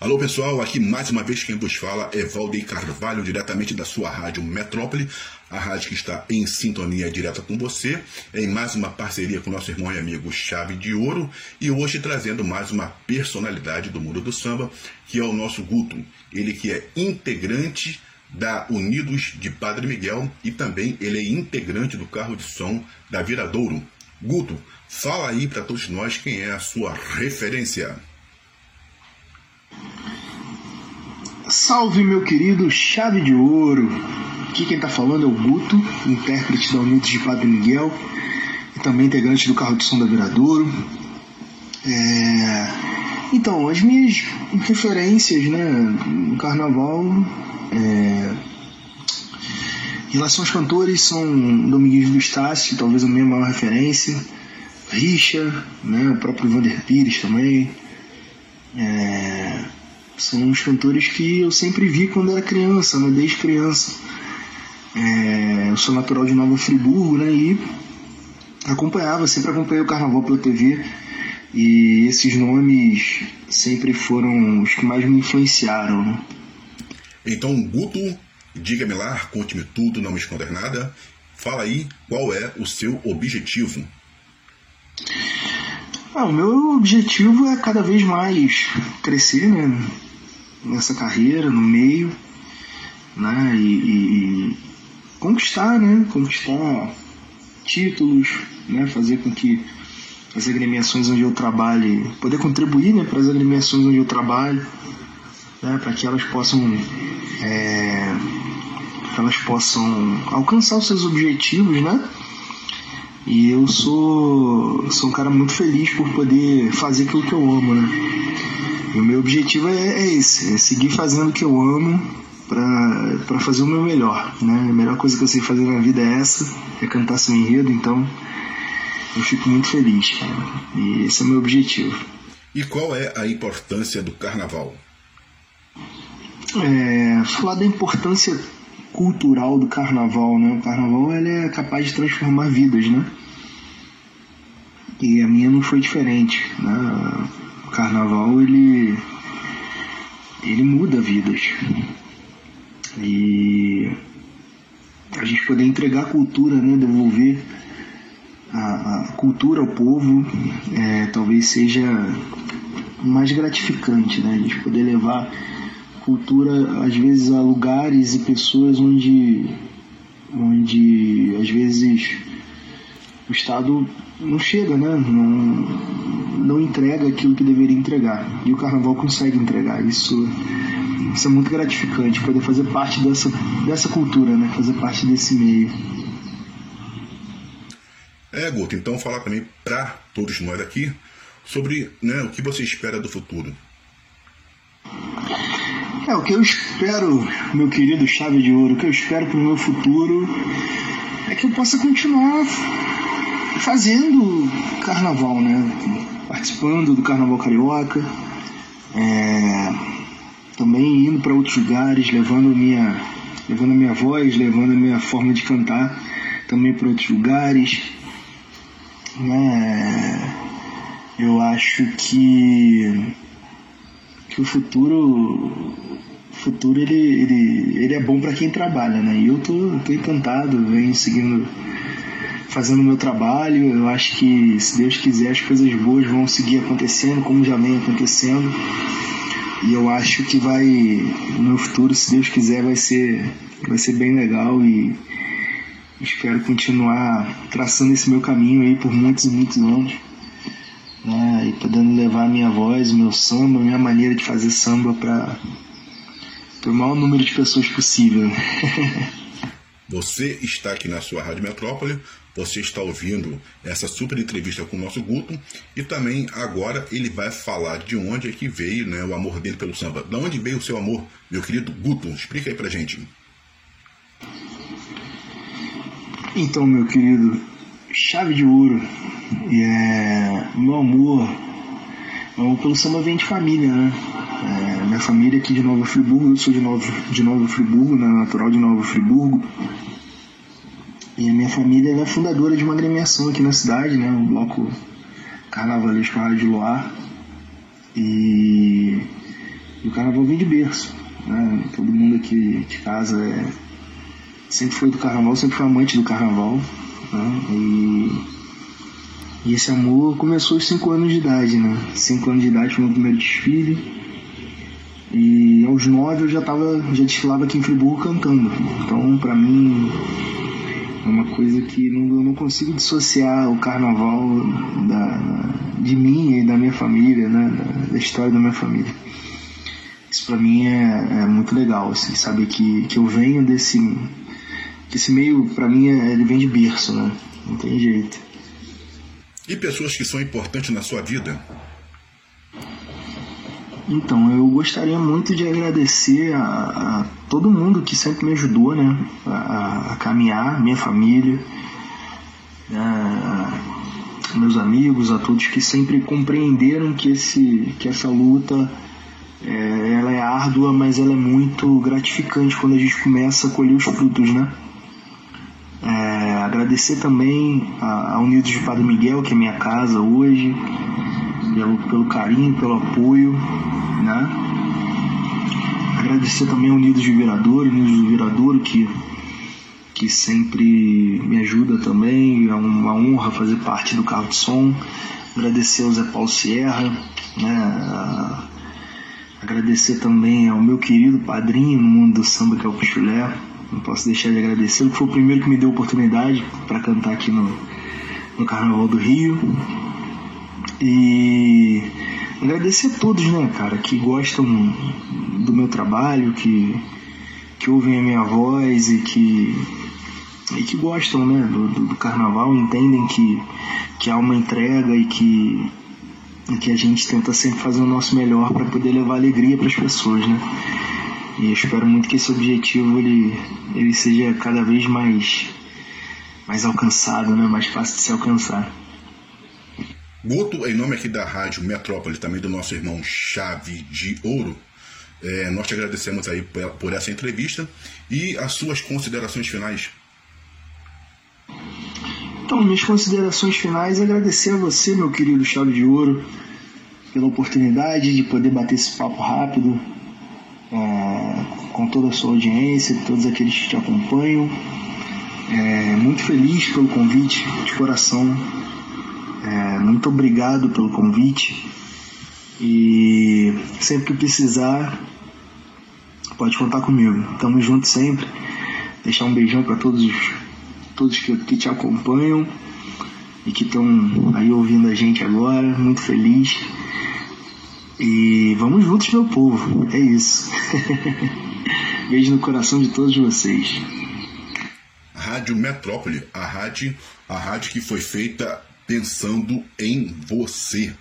Alô pessoal, aqui mais uma vez quem vos fala é Valdeir Carvalho, diretamente da sua rádio Metrópole, a rádio que está em sintonia direta com você, em mais uma parceria com nosso irmão e amigo Chave de Ouro, e hoje trazendo mais uma personalidade do mundo do samba, que é o nosso Guto, ele que é integrante da Unidos de Padre Miguel e também ele é integrante do carro de som da Viradouro. Guto, fala aí para todos nós quem é a sua referência. Salve meu querido Chave de Ouro! Aqui quem está falando é o Guto, intérprete da Unidos de Padre Miguel e também integrante do carro de som da Viradouro. É... Então, as minhas referências né, no carnaval é... em relação aos cantores são Domingues do talvez a minha maior referência, Richa, né, o próprio Vander Pires também. É são os cantores que eu sempre vi quando era criança, né? desde criança. É, eu sou natural de Nova Friburgo, né? E acompanhava, sempre acompanhei o carnaval pela TV. E esses nomes sempre foram os que mais me influenciaram. Né? Então, Guto, diga-me lá, conte-me tudo, não me esconder nada. Fala aí qual é o seu objetivo. Ah, o meu objetivo é cada vez mais crescer, né? Nessa carreira, no meio, né? E, e, conquistar, né? Conquistar títulos, né? Fazer com que as agremiações onde eu trabalhe, poder contribuir, né? Para as agremiações onde eu trabalho, né? Para que elas possam, é, elas possam alcançar os seus objetivos, né? E eu sou, sou um cara muito feliz por poder fazer aquilo que eu amo, né? E o meu objetivo é, é esse, é seguir fazendo o que eu amo para fazer o meu melhor. Né? A melhor coisa que eu sei fazer na vida é essa, é cantar seu enredo, então eu fico muito feliz, cara. E esse é o meu objetivo. E qual é a importância do carnaval? É, falar da importância cultural do carnaval, né? O carnaval ele é capaz de transformar vidas, né? E a minha não foi diferente, né? O carnaval ele ele muda vidas. E a gente poder entregar cultura, né, devolver a, a cultura ao povo, é, talvez seja mais gratificante, né, a gente poder levar cultura às vezes a lugares e pessoas onde onde às vezes o Estado não chega, né? Não, não entrega aquilo que deveria entregar. E o carnaval consegue entregar. Isso, isso é muito gratificante, poder fazer parte dessa, dessa cultura, né? Fazer parte desse meio. É, Guto, então falar também para todos nós aqui sobre né, o que você espera do futuro. É, o que eu espero, meu querido Chave de Ouro, o que eu espero para o meu futuro é que eu possa continuar fazendo carnaval, né? Participando do carnaval carioca, é, também indo para outros lugares, levando minha, levando a minha voz, levando a minha forma de cantar também para outros lugares. Né? Eu acho que, que o futuro futuro ele, ele, ele é bom para quem trabalha, né? E eu tô, tô encantado, venho seguindo fazendo o meu trabalho. Eu acho que, se Deus quiser, as coisas boas vão seguir acontecendo, como já vem acontecendo. E eu acho que vai, no futuro, se Deus quiser, vai ser, vai ser bem legal e espero continuar traçando esse meu caminho aí por muitos e muitos anos. Né, e podendo levar a minha voz, meu samba, a minha maneira de fazer samba para o maior número de pessoas possível. Você está aqui na sua Rádio Metrópole, você está ouvindo essa super entrevista com o nosso Guto e também agora ele vai falar de onde é que veio né, o amor dele pelo samba. Da onde veio o seu amor, meu querido Guto? Explica aí pra gente. Então, meu querido, chave de ouro. E é, meu amor, meu amor pelo samba vem de família, né? É, minha família aqui de Nova Friburgo, eu sou de Nova, de Nova Friburgo, né, natural de Nova Friburgo. E a minha família é fundadora de uma agremiação aqui na cidade, né, o Bloco Carnavalesco Rádio Luar. E o carnaval vem de berço. Né? Todo mundo aqui de casa é, sempre foi do carnaval, sempre foi amante do carnaval. Né? E, e esse amor começou aos 5 anos de idade, né? 5 anos de idade foi meu primeiro desfile. E aos 9 eu já tava, já desfilava aqui em Friburgo cantando. Então, para mim, é uma coisa que não, eu não consigo dissociar o carnaval da, de mim e da minha família, né? Da, da história da minha família. Isso para mim é, é, muito legal, assim, saber que, que eu venho desse, desse meio, para mim, é, ele vem de berço, né? Não tem jeito. E pessoas que são importantes na sua vida? Então, eu gostaria muito de agradecer a, a todo mundo que sempre me ajudou, né? A, a caminhar, minha família, a, meus amigos, a todos que sempre compreenderam que, esse, que essa luta é, ela é árdua, mas ela é muito gratificante quando a gente começa a colher os frutos, né? É, agradecer também a, a Unidos de Padre Miguel, que é minha casa hoje, pelo, pelo carinho, pelo apoio, né? Agradecer também a Unidos de Viradouro, Unidos do Viradouro, que, que sempre me ajuda também, é uma honra fazer parte do carro de som. Agradecer ao Zé Paulo Sierra, né? Agradecer também ao meu querido padrinho no mundo do samba, que é o Pichulé. Não posso deixar de agradecer, ele foi o primeiro que me deu oportunidade para cantar aqui no, no Carnaval do Rio. E agradecer a todos, né, cara, que gostam do meu trabalho, que, que ouvem a minha voz e que, e que gostam, né, do, do, do carnaval, entendem que, que há uma entrega e que, e que a gente tenta sempre fazer o nosso melhor para poder levar alegria para as pessoas, né? E espero muito que esse objetivo ele, ele seja cada vez mais mais alcançado, né? Mais fácil de se alcançar. Guto, em nome aqui da Rádio Metrópole, também do nosso irmão Chave de Ouro, é, nós te agradecemos aí por, essa entrevista e as suas considerações finais. Então, minhas considerações finais, agradecer a você, meu querido Chave de Ouro, pela oportunidade de poder bater esse papo rápido é, com toda a sua audiência, todos aqueles que te acompanham. É, muito feliz pelo convite, de coração. Muito obrigado pelo convite. E sempre que precisar, pode contar comigo. Tamo junto sempre. Deixar um beijão para todos todos que, que te acompanham e que estão aí ouvindo a gente agora. Muito feliz. E vamos juntos, meu povo. É isso. Beijo no coração de todos vocês. Rádio Metrópole, a rádio, a rádio que foi feita pensando em você.